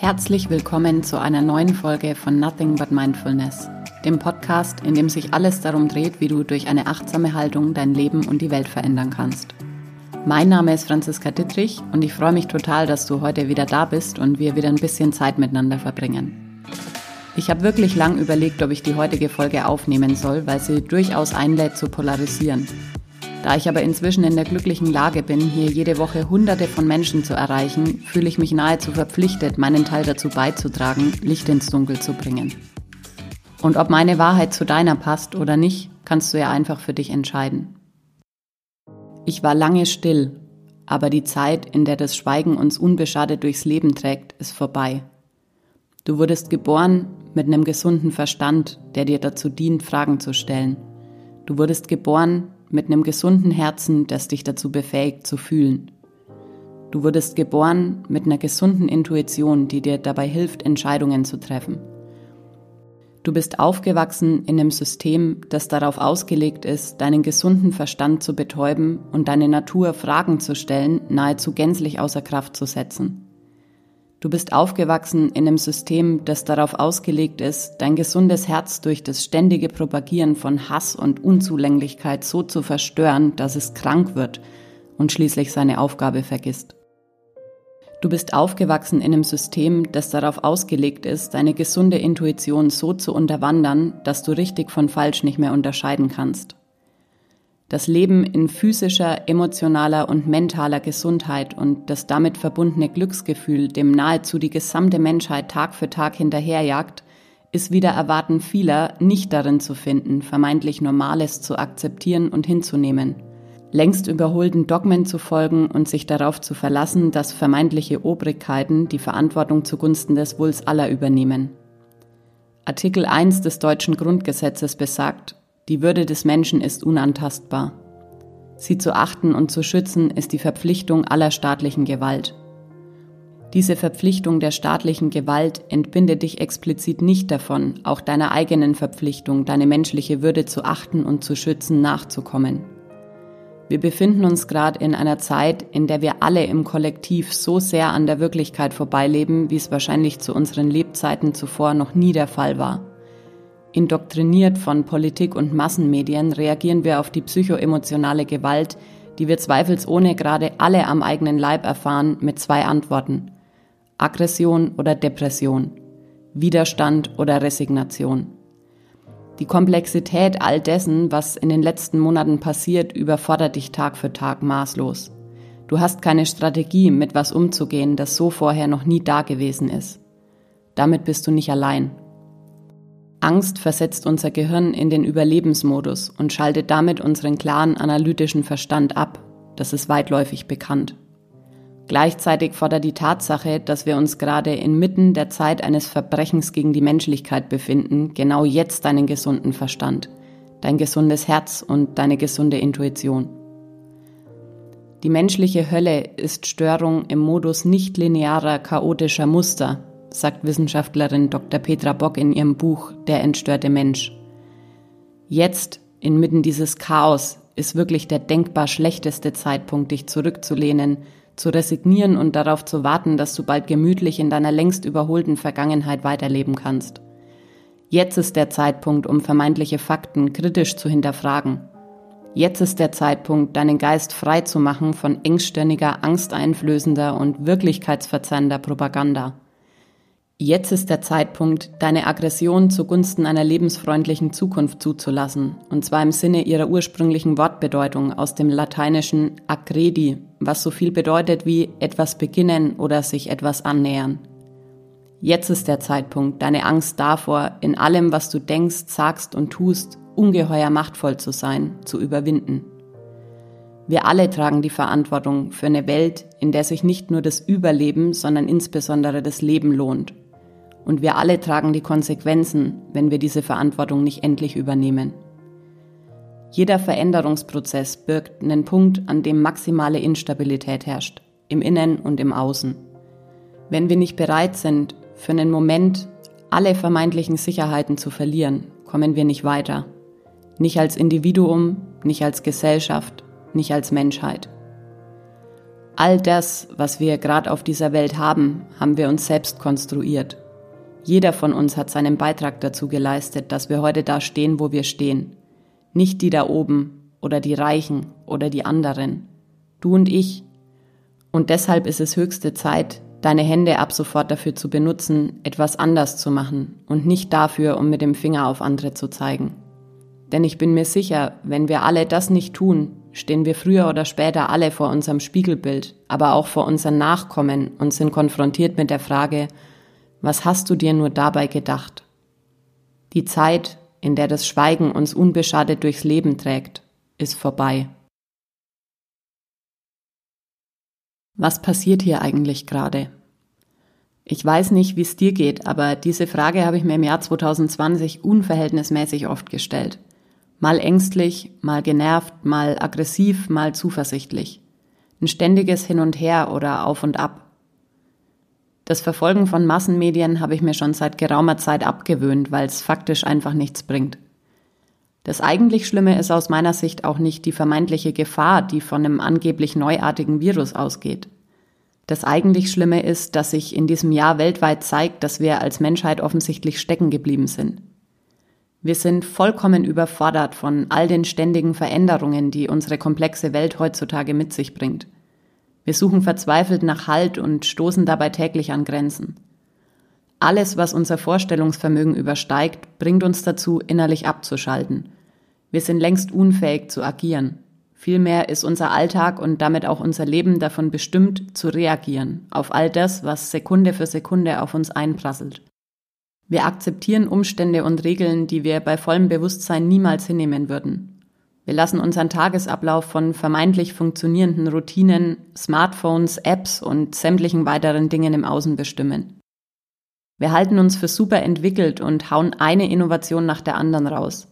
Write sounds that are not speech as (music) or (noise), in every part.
Herzlich willkommen zu einer neuen Folge von Nothing But Mindfulness, dem Podcast, in dem sich alles darum dreht, wie du durch eine achtsame Haltung dein Leben und die Welt verändern kannst. Mein Name ist Franziska Dittrich und ich freue mich total, dass du heute wieder da bist und wir wieder ein bisschen Zeit miteinander verbringen. Ich habe wirklich lang überlegt, ob ich die heutige Folge aufnehmen soll, weil sie durchaus einlädt zu polarisieren da ich aber inzwischen in der glücklichen Lage bin, hier jede Woche Hunderte von Menschen zu erreichen, fühle ich mich nahezu verpflichtet, meinen Teil dazu beizutragen, Licht ins Dunkel zu bringen. Und ob meine Wahrheit zu deiner passt oder nicht, kannst du ja einfach für dich entscheiden. Ich war lange still, aber die Zeit, in der das Schweigen uns unbeschadet durchs Leben trägt, ist vorbei. Du wurdest geboren mit einem gesunden Verstand, der dir dazu dient, Fragen zu stellen. Du wurdest geboren mit einem gesunden Herzen, das dich dazu befähigt zu fühlen. Du wurdest geboren mit einer gesunden Intuition, die dir dabei hilft, Entscheidungen zu treffen. Du bist aufgewachsen in einem System, das darauf ausgelegt ist, deinen gesunden Verstand zu betäuben und deine Natur Fragen zu stellen, nahezu gänzlich außer Kraft zu setzen. Du bist aufgewachsen in einem System, das darauf ausgelegt ist, dein gesundes Herz durch das ständige Propagieren von Hass und Unzulänglichkeit so zu verstören, dass es krank wird und schließlich seine Aufgabe vergisst. Du bist aufgewachsen in einem System, das darauf ausgelegt ist, deine gesunde Intuition so zu unterwandern, dass du richtig von falsch nicht mehr unterscheiden kannst. Das Leben in physischer, emotionaler und mentaler Gesundheit und das damit verbundene Glücksgefühl, dem nahezu die gesamte Menschheit Tag für Tag hinterherjagt, ist wieder Erwarten vieler nicht darin zu finden, vermeintlich Normales zu akzeptieren und hinzunehmen. Längst überholten Dogmen zu folgen und sich darauf zu verlassen, dass vermeintliche Obrigkeiten die Verantwortung zugunsten des Wohls aller übernehmen. Artikel 1 des deutschen Grundgesetzes besagt, die Würde des Menschen ist unantastbar. Sie zu achten und zu schützen ist die Verpflichtung aller staatlichen Gewalt. Diese Verpflichtung der staatlichen Gewalt entbindet dich explizit nicht davon, auch deiner eigenen Verpflichtung, deine menschliche Würde zu achten und zu schützen, nachzukommen. Wir befinden uns gerade in einer Zeit, in der wir alle im Kollektiv so sehr an der Wirklichkeit vorbeileben, wie es wahrscheinlich zu unseren Lebzeiten zuvor noch nie der Fall war. Indoktriniert von Politik und Massenmedien reagieren wir auf die psychoemotionale Gewalt, die wir zweifelsohne gerade alle am eigenen Leib erfahren, mit zwei Antworten. Aggression oder Depression. Widerstand oder Resignation. Die Komplexität all dessen, was in den letzten Monaten passiert, überfordert dich Tag für Tag maßlos. Du hast keine Strategie, mit was umzugehen, das so vorher noch nie da gewesen ist. Damit bist du nicht allein Angst versetzt unser Gehirn in den Überlebensmodus und schaltet damit unseren klaren analytischen Verstand ab. Das ist weitläufig bekannt. Gleichzeitig fordert die Tatsache, dass wir uns gerade inmitten der Zeit eines Verbrechens gegen die Menschlichkeit befinden, genau jetzt deinen gesunden Verstand, dein gesundes Herz und deine gesunde Intuition. Die menschliche Hölle ist Störung im Modus nicht linearer, chaotischer Muster, sagt Wissenschaftlerin Dr. Petra Bock in ihrem Buch Der entstörte Mensch. Jetzt, inmitten dieses Chaos, ist wirklich der denkbar schlechteste Zeitpunkt, dich zurückzulehnen, zu resignieren und darauf zu warten, dass du bald gemütlich in deiner längst überholten Vergangenheit weiterleben kannst. Jetzt ist der Zeitpunkt, um vermeintliche Fakten kritisch zu hinterfragen. Jetzt ist der Zeitpunkt, deinen Geist frei zu machen von engstirniger, angsteinflößender und wirklichkeitsverzerrender Propaganda. Jetzt ist der Zeitpunkt, deine Aggression zugunsten einer lebensfreundlichen Zukunft zuzulassen, und zwar im Sinne ihrer ursprünglichen Wortbedeutung aus dem lateinischen accredi, was so viel bedeutet wie etwas beginnen oder sich etwas annähern. Jetzt ist der Zeitpunkt, deine Angst davor, in allem, was du denkst, sagst und tust, ungeheuer machtvoll zu sein, zu überwinden. Wir alle tragen die Verantwortung für eine Welt, in der sich nicht nur das Überleben, sondern insbesondere das Leben lohnt und wir alle tragen die Konsequenzen, wenn wir diese Verantwortung nicht endlich übernehmen. Jeder Veränderungsprozess birgt einen Punkt, an dem maximale Instabilität herrscht, im Innen und im Außen. Wenn wir nicht bereit sind, für einen Moment alle vermeintlichen Sicherheiten zu verlieren, kommen wir nicht weiter. Nicht als Individuum, nicht als Gesellschaft, nicht als Menschheit. All das, was wir gerade auf dieser Welt haben, haben wir uns selbst konstruiert. Jeder von uns hat seinen Beitrag dazu geleistet, dass wir heute da stehen, wo wir stehen. Nicht die da oben oder die Reichen oder die anderen. Du und ich. Und deshalb ist es höchste Zeit, deine Hände ab sofort dafür zu benutzen, etwas anders zu machen und nicht dafür, um mit dem Finger auf andere zu zeigen. Denn ich bin mir sicher, wenn wir alle das nicht tun, stehen wir früher oder später alle vor unserem Spiegelbild, aber auch vor unseren Nachkommen und sind konfrontiert mit der Frage, was hast du dir nur dabei gedacht? Die Zeit, in der das Schweigen uns unbeschadet durchs Leben trägt, ist vorbei. Was passiert hier eigentlich gerade? Ich weiß nicht, wie es dir geht, aber diese Frage habe ich mir im Jahr 2020 unverhältnismäßig oft gestellt. Mal ängstlich, mal genervt, mal aggressiv, mal zuversichtlich. Ein ständiges Hin und Her oder Auf und Ab. Das Verfolgen von Massenmedien habe ich mir schon seit geraumer Zeit abgewöhnt, weil es faktisch einfach nichts bringt. Das eigentlich Schlimme ist aus meiner Sicht auch nicht die vermeintliche Gefahr, die von einem angeblich neuartigen Virus ausgeht. Das eigentlich Schlimme ist, dass sich in diesem Jahr weltweit zeigt, dass wir als Menschheit offensichtlich stecken geblieben sind. Wir sind vollkommen überfordert von all den ständigen Veränderungen, die unsere komplexe Welt heutzutage mit sich bringt. Wir suchen verzweifelt nach Halt und stoßen dabei täglich an Grenzen. Alles, was unser Vorstellungsvermögen übersteigt, bringt uns dazu, innerlich abzuschalten. Wir sind längst unfähig zu agieren. Vielmehr ist unser Alltag und damit auch unser Leben davon bestimmt, zu reagieren auf all das, was Sekunde für Sekunde auf uns einprasselt. Wir akzeptieren Umstände und Regeln, die wir bei vollem Bewusstsein niemals hinnehmen würden. Wir lassen unseren Tagesablauf von vermeintlich funktionierenden Routinen, Smartphones, Apps und sämtlichen weiteren Dingen im Außen bestimmen. Wir halten uns für super entwickelt und hauen eine Innovation nach der anderen raus.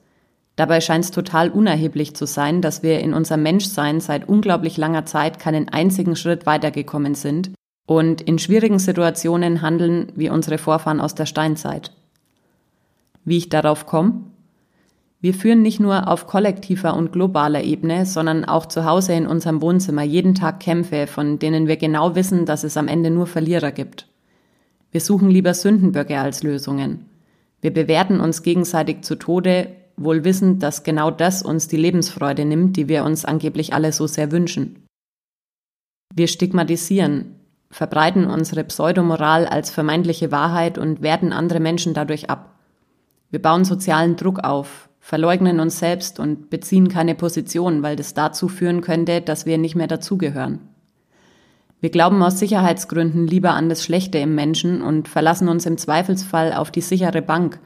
Dabei scheint es total unerheblich zu sein, dass wir in unserem Menschsein seit unglaublich langer Zeit keinen einzigen Schritt weitergekommen sind und in schwierigen Situationen handeln wie unsere Vorfahren aus der Steinzeit. Wie ich darauf komme? Wir führen nicht nur auf kollektiver und globaler Ebene, sondern auch zu Hause in unserem Wohnzimmer jeden Tag Kämpfe, von denen wir genau wissen, dass es am Ende nur Verlierer gibt. Wir suchen lieber Sündenböcke als Lösungen. Wir bewerten uns gegenseitig zu Tode, wohl wissend, dass genau das uns die Lebensfreude nimmt, die wir uns angeblich alle so sehr wünschen. Wir stigmatisieren, verbreiten unsere Pseudomoral als vermeintliche Wahrheit und werten andere Menschen dadurch ab. Wir bauen sozialen Druck auf, verleugnen uns selbst und beziehen keine Position, weil das dazu führen könnte, dass wir nicht mehr dazugehören. Wir glauben aus Sicherheitsgründen lieber an das Schlechte im Menschen und verlassen uns im Zweifelsfall auf die sichere Bank,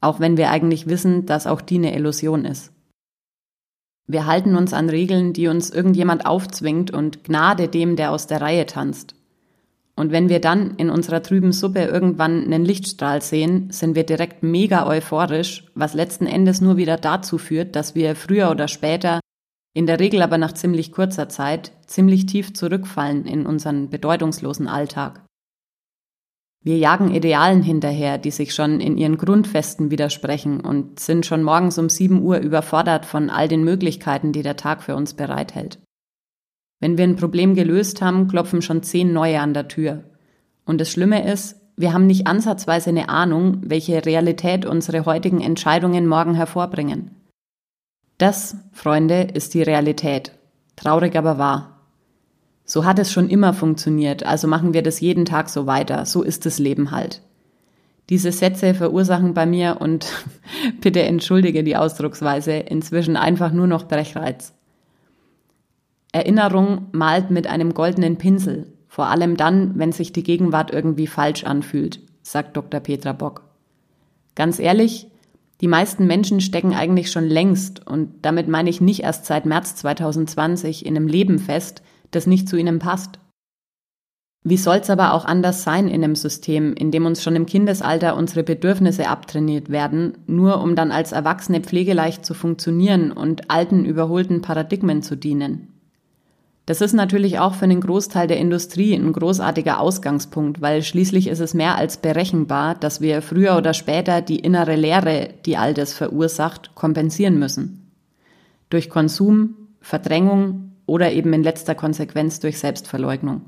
auch wenn wir eigentlich wissen, dass auch die eine Illusion ist. Wir halten uns an Regeln, die uns irgendjemand aufzwingt und Gnade dem, der aus der Reihe tanzt. Und wenn wir dann in unserer trüben Suppe irgendwann einen Lichtstrahl sehen, sind wir direkt mega euphorisch, was letzten Endes nur wieder dazu führt, dass wir früher oder später, in der Regel aber nach ziemlich kurzer Zeit, ziemlich tief zurückfallen in unseren bedeutungslosen Alltag. Wir jagen Idealen hinterher, die sich schon in ihren Grundfesten widersprechen und sind schon morgens um 7 Uhr überfordert von all den Möglichkeiten, die der Tag für uns bereithält. Wenn wir ein Problem gelöst haben, klopfen schon zehn neue an der Tür. Und das Schlimme ist, wir haben nicht ansatzweise eine Ahnung, welche Realität unsere heutigen Entscheidungen morgen hervorbringen. Das, Freunde, ist die Realität. Traurig aber wahr. So hat es schon immer funktioniert, also machen wir das jeden Tag so weiter. So ist das Leben halt. Diese Sätze verursachen bei mir und (laughs) bitte entschuldige die Ausdrucksweise inzwischen einfach nur noch Brechreiz. Erinnerung malt mit einem goldenen Pinsel, vor allem dann, wenn sich die Gegenwart irgendwie falsch anfühlt, sagt Dr. Petra Bock. Ganz ehrlich, die meisten Menschen stecken eigentlich schon längst, und damit meine ich nicht erst seit März 2020, in einem Leben fest, das nicht zu ihnen passt. Wie soll's aber auch anders sein in einem System, in dem uns schon im Kindesalter unsere Bedürfnisse abtrainiert werden, nur um dann als Erwachsene pflegeleicht zu funktionieren und alten, überholten Paradigmen zu dienen? Das ist natürlich auch für einen Großteil der Industrie ein großartiger Ausgangspunkt, weil schließlich ist es mehr als berechenbar, dass wir früher oder später die innere Leere, die all das verursacht, kompensieren müssen. Durch Konsum, Verdrängung, oder eben in letzter Konsequenz durch Selbstverleugnung.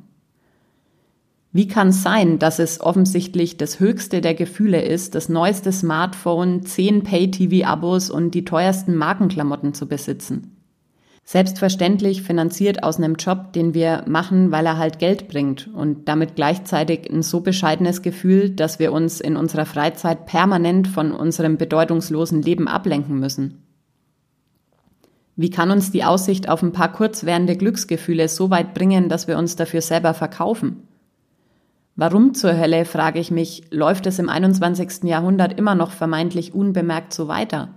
Wie kann es sein, dass es offensichtlich das höchste der Gefühle ist, das neueste Smartphone, zehn Pay-TV-Abos und die teuersten Markenklamotten zu besitzen? Selbstverständlich finanziert aus einem Job, den wir machen, weil er halt Geld bringt und damit gleichzeitig ein so bescheidenes Gefühl, dass wir uns in unserer Freizeit permanent von unserem bedeutungslosen Leben ablenken müssen. Wie kann uns die Aussicht auf ein paar kurzwährende Glücksgefühle so weit bringen, dass wir uns dafür selber verkaufen? Warum zur Hölle, frage ich mich, läuft es im 21. Jahrhundert immer noch vermeintlich unbemerkt so weiter?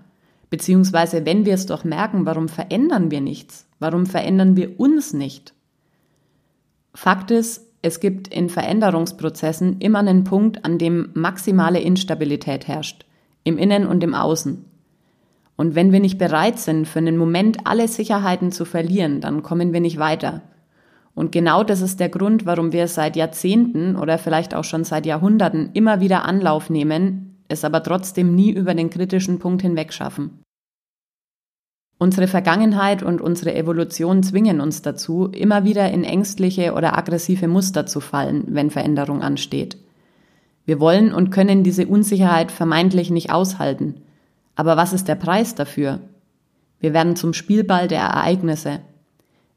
Beziehungsweise, wenn wir es doch merken, warum verändern wir nichts? Warum verändern wir uns nicht? Fakt ist, es gibt in Veränderungsprozessen immer einen Punkt, an dem maximale Instabilität herrscht, im Innen und im Außen. Und wenn wir nicht bereit sind, für einen Moment alle Sicherheiten zu verlieren, dann kommen wir nicht weiter. Und genau das ist der Grund, warum wir seit Jahrzehnten oder vielleicht auch schon seit Jahrhunderten immer wieder Anlauf nehmen, es aber trotzdem nie über den kritischen Punkt hinweg schaffen. Unsere Vergangenheit und unsere Evolution zwingen uns dazu, immer wieder in ängstliche oder aggressive Muster zu fallen, wenn Veränderung ansteht. Wir wollen und können diese Unsicherheit vermeintlich nicht aushalten. Aber was ist der Preis dafür? Wir werden zum Spielball der Ereignisse.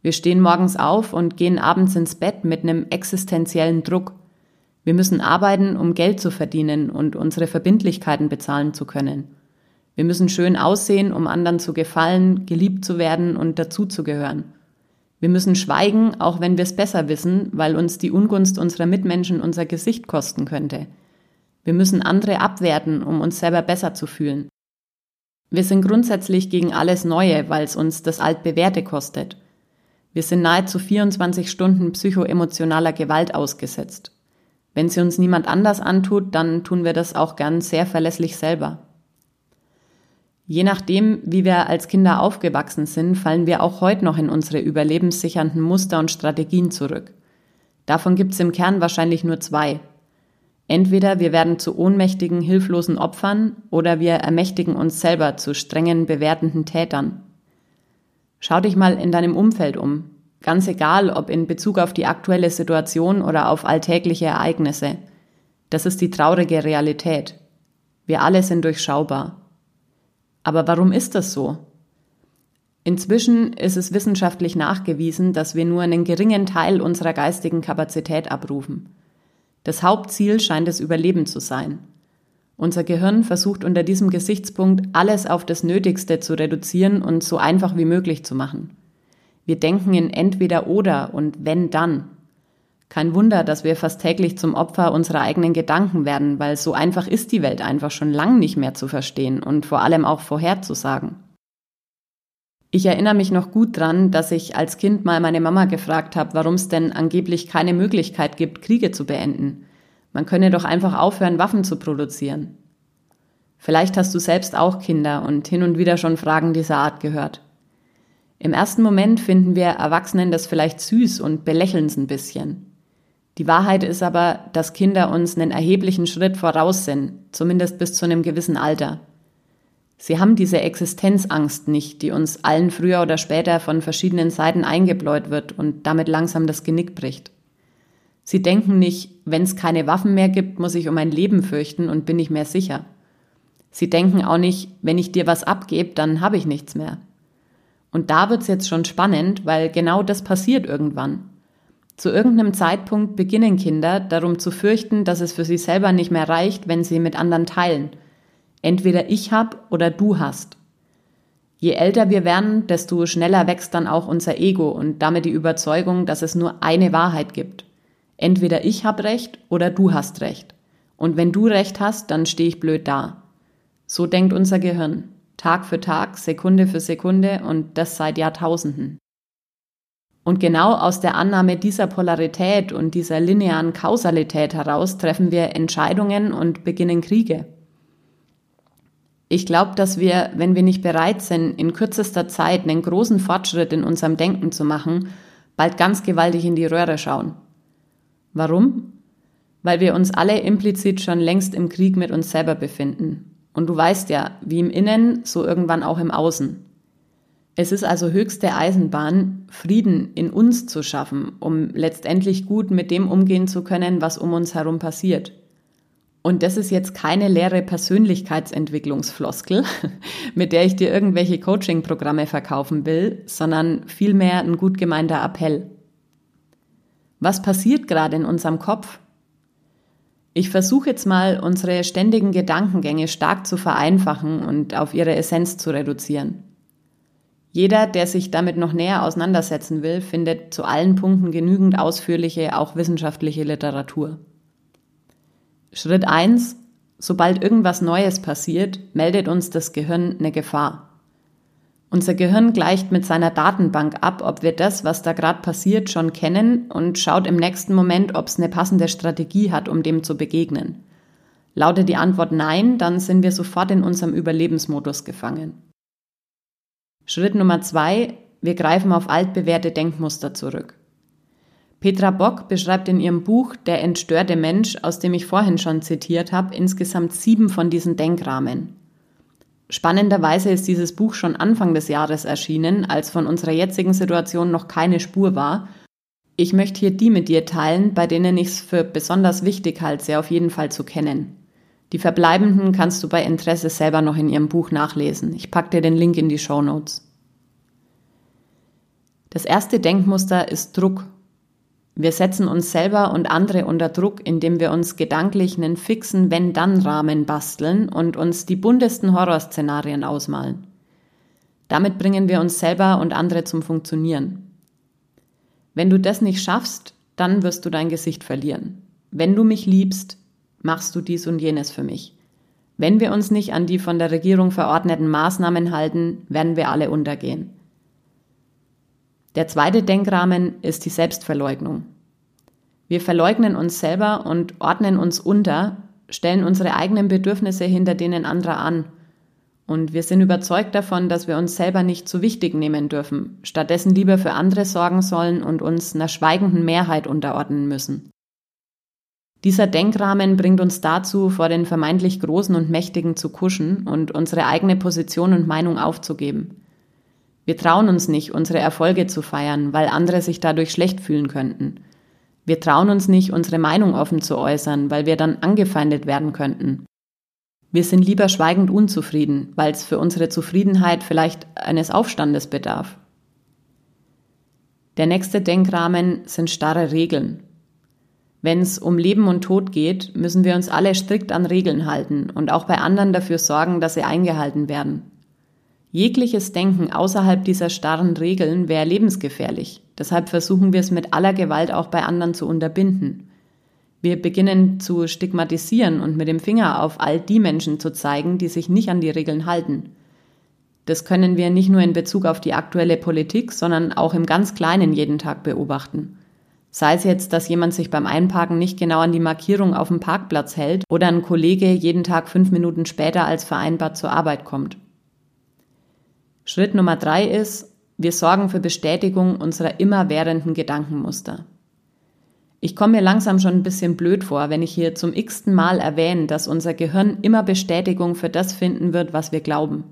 Wir stehen morgens auf und gehen abends ins Bett mit einem existenziellen Druck. Wir müssen arbeiten, um Geld zu verdienen und unsere Verbindlichkeiten bezahlen zu können. Wir müssen schön aussehen, um anderen zu gefallen, geliebt zu werden und dazuzugehören. Wir müssen schweigen, auch wenn wir es besser wissen, weil uns die Ungunst unserer Mitmenschen unser Gesicht kosten könnte. Wir müssen andere abwerten, um uns selber besser zu fühlen. Wir sind grundsätzlich gegen alles Neue, weil es uns das Altbewährte kostet. Wir sind nahezu 24 Stunden psychoemotionaler Gewalt ausgesetzt. Wenn sie uns niemand anders antut, dann tun wir das auch gern sehr verlässlich selber. Je nachdem, wie wir als Kinder aufgewachsen sind, fallen wir auch heute noch in unsere überlebenssichernden Muster und Strategien zurück. Davon gibt es im Kern wahrscheinlich nur zwei. Entweder wir werden zu ohnmächtigen, hilflosen Opfern oder wir ermächtigen uns selber zu strengen, bewertenden Tätern. Schau dich mal in deinem Umfeld um. Ganz egal, ob in Bezug auf die aktuelle Situation oder auf alltägliche Ereignisse. Das ist die traurige Realität. Wir alle sind durchschaubar. Aber warum ist das so? Inzwischen ist es wissenschaftlich nachgewiesen, dass wir nur einen geringen Teil unserer geistigen Kapazität abrufen. Das Hauptziel scheint das Überleben zu sein. Unser Gehirn versucht unter diesem Gesichtspunkt alles auf das Nötigste zu reduzieren und so einfach wie möglich zu machen. Wir denken in entweder oder und wenn dann. Kein Wunder, dass wir fast täglich zum Opfer unserer eigenen Gedanken werden, weil so einfach ist die Welt einfach schon lang nicht mehr zu verstehen und vor allem auch vorherzusagen. Ich erinnere mich noch gut dran, dass ich als Kind mal meine Mama gefragt habe, warum es denn angeblich keine Möglichkeit gibt, Kriege zu beenden. Man könne doch einfach aufhören, Waffen zu produzieren. Vielleicht hast du selbst auch Kinder und hin und wieder schon Fragen dieser Art gehört. Im ersten Moment finden wir Erwachsenen das vielleicht süß und belächeln es ein bisschen. Die Wahrheit ist aber, dass Kinder uns einen erheblichen Schritt voraus sind, zumindest bis zu einem gewissen Alter. Sie haben diese Existenzangst nicht, die uns allen früher oder später von verschiedenen Seiten eingebläut wird und damit langsam das Genick bricht. Sie denken nicht, wenn es keine Waffen mehr gibt, muss ich um mein Leben fürchten und bin ich mehr sicher. Sie denken auch nicht, wenn ich dir was abgebe, dann habe ich nichts mehr. Und da wird's jetzt schon spannend, weil genau das passiert irgendwann. Zu irgendeinem Zeitpunkt beginnen Kinder darum zu fürchten, dass es für sie selber nicht mehr reicht, wenn sie mit anderen teilen. Entweder ich hab oder du hast. Je älter wir werden, desto schneller wächst dann auch unser Ego und damit die Überzeugung, dass es nur eine Wahrheit gibt. Entweder ich hab recht oder du hast recht. Und wenn du recht hast, dann stehe ich blöd da. So denkt unser Gehirn. Tag für Tag, Sekunde für Sekunde und das seit Jahrtausenden. Und genau aus der Annahme dieser Polarität und dieser linearen Kausalität heraus treffen wir Entscheidungen und beginnen Kriege. Ich glaube, dass wir, wenn wir nicht bereit sind, in kürzester Zeit einen großen Fortschritt in unserem Denken zu machen, bald ganz gewaltig in die Röhre schauen. Warum? Weil wir uns alle implizit schon längst im Krieg mit uns selber befinden. Und du weißt ja, wie im Innen, so irgendwann auch im Außen. Es ist also höchste Eisenbahn, Frieden in uns zu schaffen, um letztendlich gut mit dem umgehen zu können, was um uns herum passiert. Und das ist jetzt keine leere Persönlichkeitsentwicklungsfloskel, (laughs) mit der ich dir irgendwelche Coaching-Programme verkaufen will, sondern vielmehr ein gut gemeinter Appell. Was passiert gerade in unserem Kopf? Ich versuche jetzt mal, unsere ständigen Gedankengänge stark zu vereinfachen und auf ihre Essenz zu reduzieren. Jeder, der sich damit noch näher auseinandersetzen will, findet zu allen Punkten genügend ausführliche, auch wissenschaftliche Literatur. Schritt eins: Sobald irgendwas Neues passiert, meldet uns das Gehirn eine Gefahr. Unser Gehirn gleicht mit seiner Datenbank ab, ob wir das, was da gerade passiert, schon kennen und schaut im nächsten Moment, ob es eine passende Strategie hat, um dem zu begegnen. Lautet die Antwort Nein, dann sind wir sofort in unserem Überlebensmodus gefangen. Schritt Nummer zwei, wir greifen auf altbewährte Denkmuster zurück. Petra Bock beschreibt in ihrem Buch Der entstörte Mensch, aus dem ich vorhin schon zitiert habe, insgesamt sieben von diesen Denkrahmen. Spannenderweise ist dieses Buch schon Anfang des Jahres erschienen, als von unserer jetzigen Situation noch keine Spur war. Ich möchte hier die mit dir teilen, bei denen ich es für besonders wichtig halte, sie auf jeden Fall zu kennen. Die verbleibenden kannst du bei Interesse selber noch in ihrem Buch nachlesen. Ich packe dir den Link in die Show Notes. Das erste Denkmuster ist Druck. Wir setzen uns selber und andere unter Druck, indem wir uns gedanklich einen fixen Wenn-Dann-Rahmen basteln und uns die buntesten Horrorszenarien ausmalen. Damit bringen wir uns selber und andere zum Funktionieren. Wenn du das nicht schaffst, dann wirst du dein Gesicht verlieren. Wenn du mich liebst, machst du dies und jenes für mich. Wenn wir uns nicht an die von der Regierung verordneten Maßnahmen halten, werden wir alle untergehen. Der zweite Denkrahmen ist die Selbstverleugnung. Wir verleugnen uns selber und ordnen uns unter, stellen unsere eigenen Bedürfnisse hinter denen anderer an. Und wir sind überzeugt davon, dass wir uns selber nicht zu wichtig nehmen dürfen, stattdessen lieber für andere sorgen sollen und uns einer schweigenden Mehrheit unterordnen müssen. Dieser Denkrahmen bringt uns dazu, vor den vermeintlich Großen und Mächtigen zu kuschen und unsere eigene Position und Meinung aufzugeben. Wir trauen uns nicht, unsere Erfolge zu feiern, weil andere sich dadurch schlecht fühlen könnten. Wir trauen uns nicht, unsere Meinung offen zu äußern, weil wir dann angefeindet werden könnten. Wir sind lieber schweigend unzufrieden, weil es für unsere Zufriedenheit vielleicht eines Aufstandes bedarf. Der nächste Denkrahmen sind starre Regeln. Wenn es um Leben und Tod geht, müssen wir uns alle strikt an Regeln halten und auch bei anderen dafür sorgen, dass sie eingehalten werden. Jegliches Denken außerhalb dieser starren Regeln wäre lebensgefährlich. Deshalb versuchen wir es mit aller Gewalt auch bei anderen zu unterbinden. Wir beginnen zu stigmatisieren und mit dem Finger auf all die Menschen zu zeigen, die sich nicht an die Regeln halten. Das können wir nicht nur in Bezug auf die aktuelle Politik, sondern auch im ganz Kleinen jeden Tag beobachten. Sei es jetzt, dass jemand sich beim Einparken nicht genau an die Markierung auf dem Parkplatz hält oder ein Kollege jeden Tag fünf Minuten später als vereinbart zur Arbeit kommt. Schritt Nummer drei ist, wir sorgen für Bestätigung unserer immerwährenden Gedankenmuster. Ich komme mir langsam schon ein bisschen blöd vor, wenn ich hier zum x-ten Mal erwähne, dass unser Gehirn immer Bestätigung für das finden wird, was wir glauben.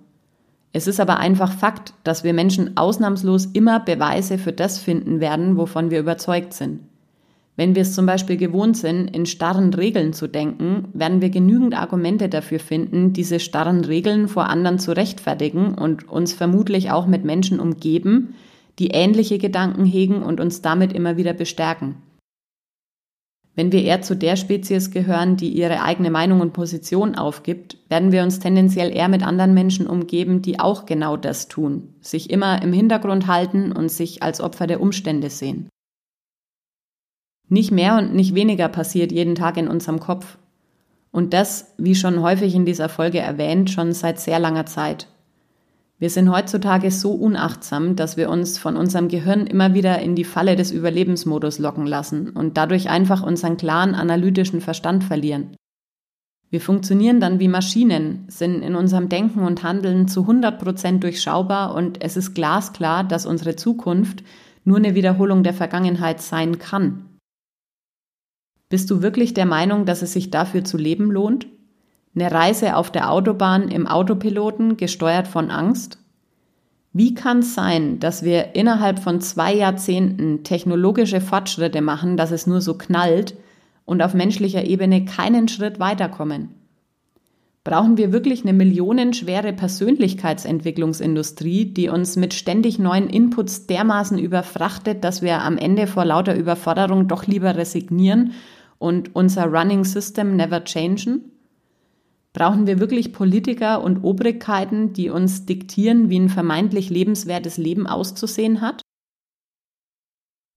Es ist aber einfach Fakt, dass wir Menschen ausnahmslos immer Beweise für das finden werden, wovon wir überzeugt sind. Wenn wir es zum Beispiel gewohnt sind, in starren Regeln zu denken, werden wir genügend Argumente dafür finden, diese starren Regeln vor anderen zu rechtfertigen und uns vermutlich auch mit Menschen umgeben, die ähnliche Gedanken hegen und uns damit immer wieder bestärken. Wenn wir eher zu der Spezies gehören, die ihre eigene Meinung und Position aufgibt, werden wir uns tendenziell eher mit anderen Menschen umgeben, die auch genau das tun, sich immer im Hintergrund halten und sich als Opfer der Umstände sehen. Nicht mehr und nicht weniger passiert jeden Tag in unserem Kopf. Und das, wie schon häufig in dieser Folge erwähnt, schon seit sehr langer Zeit. Wir sind heutzutage so unachtsam, dass wir uns von unserem Gehirn immer wieder in die Falle des Überlebensmodus locken lassen und dadurch einfach unseren klaren analytischen Verstand verlieren. Wir funktionieren dann wie Maschinen, sind in unserem Denken und Handeln zu 100 Prozent durchschaubar und es ist glasklar, dass unsere Zukunft nur eine Wiederholung der Vergangenheit sein kann. Bist du wirklich der Meinung, dass es sich dafür zu leben lohnt? Eine Reise auf der Autobahn im Autopiloten, gesteuert von Angst? Wie kann es sein, dass wir innerhalb von zwei Jahrzehnten technologische Fortschritte machen, dass es nur so knallt und auf menschlicher Ebene keinen Schritt weiterkommen? Brauchen wir wirklich eine millionenschwere Persönlichkeitsentwicklungsindustrie, die uns mit ständig neuen Inputs dermaßen überfrachtet, dass wir am Ende vor lauter Überforderung doch lieber resignieren und unser Running System never changen? Brauchen wir wirklich Politiker und Obrigkeiten, die uns diktieren, wie ein vermeintlich lebenswertes Leben auszusehen hat?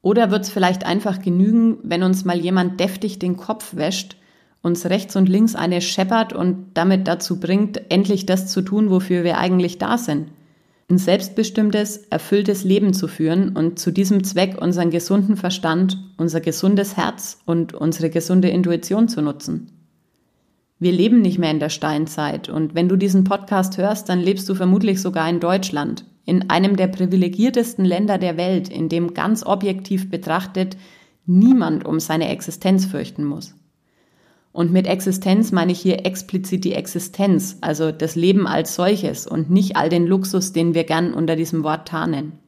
Oder wird es vielleicht einfach genügen, wenn uns mal jemand deftig den Kopf wäscht, uns rechts und links eine scheppert und damit dazu bringt, endlich das zu tun, wofür wir eigentlich da sind? Ein selbstbestimmtes, erfülltes Leben zu führen und zu diesem Zweck unseren gesunden Verstand, unser gesundes Herz und unsere gesunde Intuition zu nutzen. Wir leben nicht mehr in der Steinzeit und wenn du diesen Podcast hörst, dann lebst du vermutlich sogar in Deutschland, in einem der privilegiertesten Länder der Welt, in dem ganz objektiv betrachtet niemand um seine Existenz fürchten muss. Und mit Existenz meine ich hier explizit die Existenz, also das Leben als solches und nicht all den Luxus, den wir gern unter diesem Wort tarnen.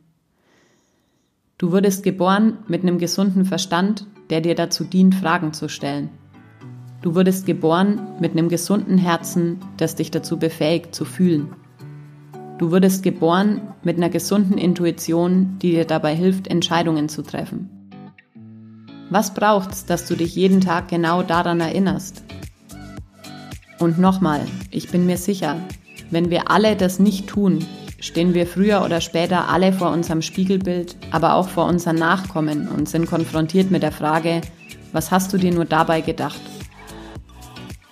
Du wurdest geboren mit einem gesunden Verstand, der dir dazu dient, Fragen zu stellen. Du wurdest geboren mit einem gesunden Herzen, das dich dazu befähigt zu fühlen. Du wurdest geboren mit einer gesunden Intuition, die dir dabei hilft, Entscheidungen zu treffen. Was braucht's, dass du dich jeden Tag genau daran erinnerst? Und nochmal, ich bin mir sicher, wenn wir alle das nicht tun, stehen wir früher oder später alle vor unserem Spiegelbild, aber auch vor unseren Nachkommen und sind konfrontiert mit der Frage, was hast du dir nur dabei gedacht?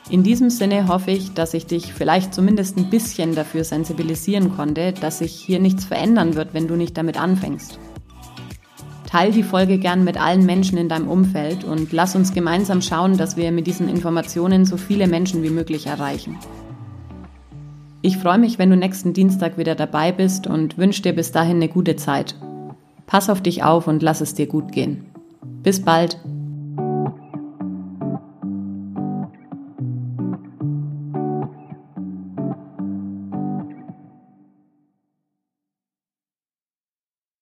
In diesem Sinne hoffe ich, dass ich dich vielleicht zumindest ein bisschen dafür sensibilisieren konnte, dass sich hier nichts verändern wird, wenn du nicht damit anfängst. Teil die Folge gern mit allen Menschen in deinem Umfeld und lass uns gemeinsam schauen, dass wir mit diesen Informationen so viele Menschen wie möglich erreichen. Ich freue mich, wenn du nächsten Dienstag wieder dabei bist und wünsche dir bis dahin eine gute Zeit. Pass auf dich auf und lass es dir gut gehen. Bis bald.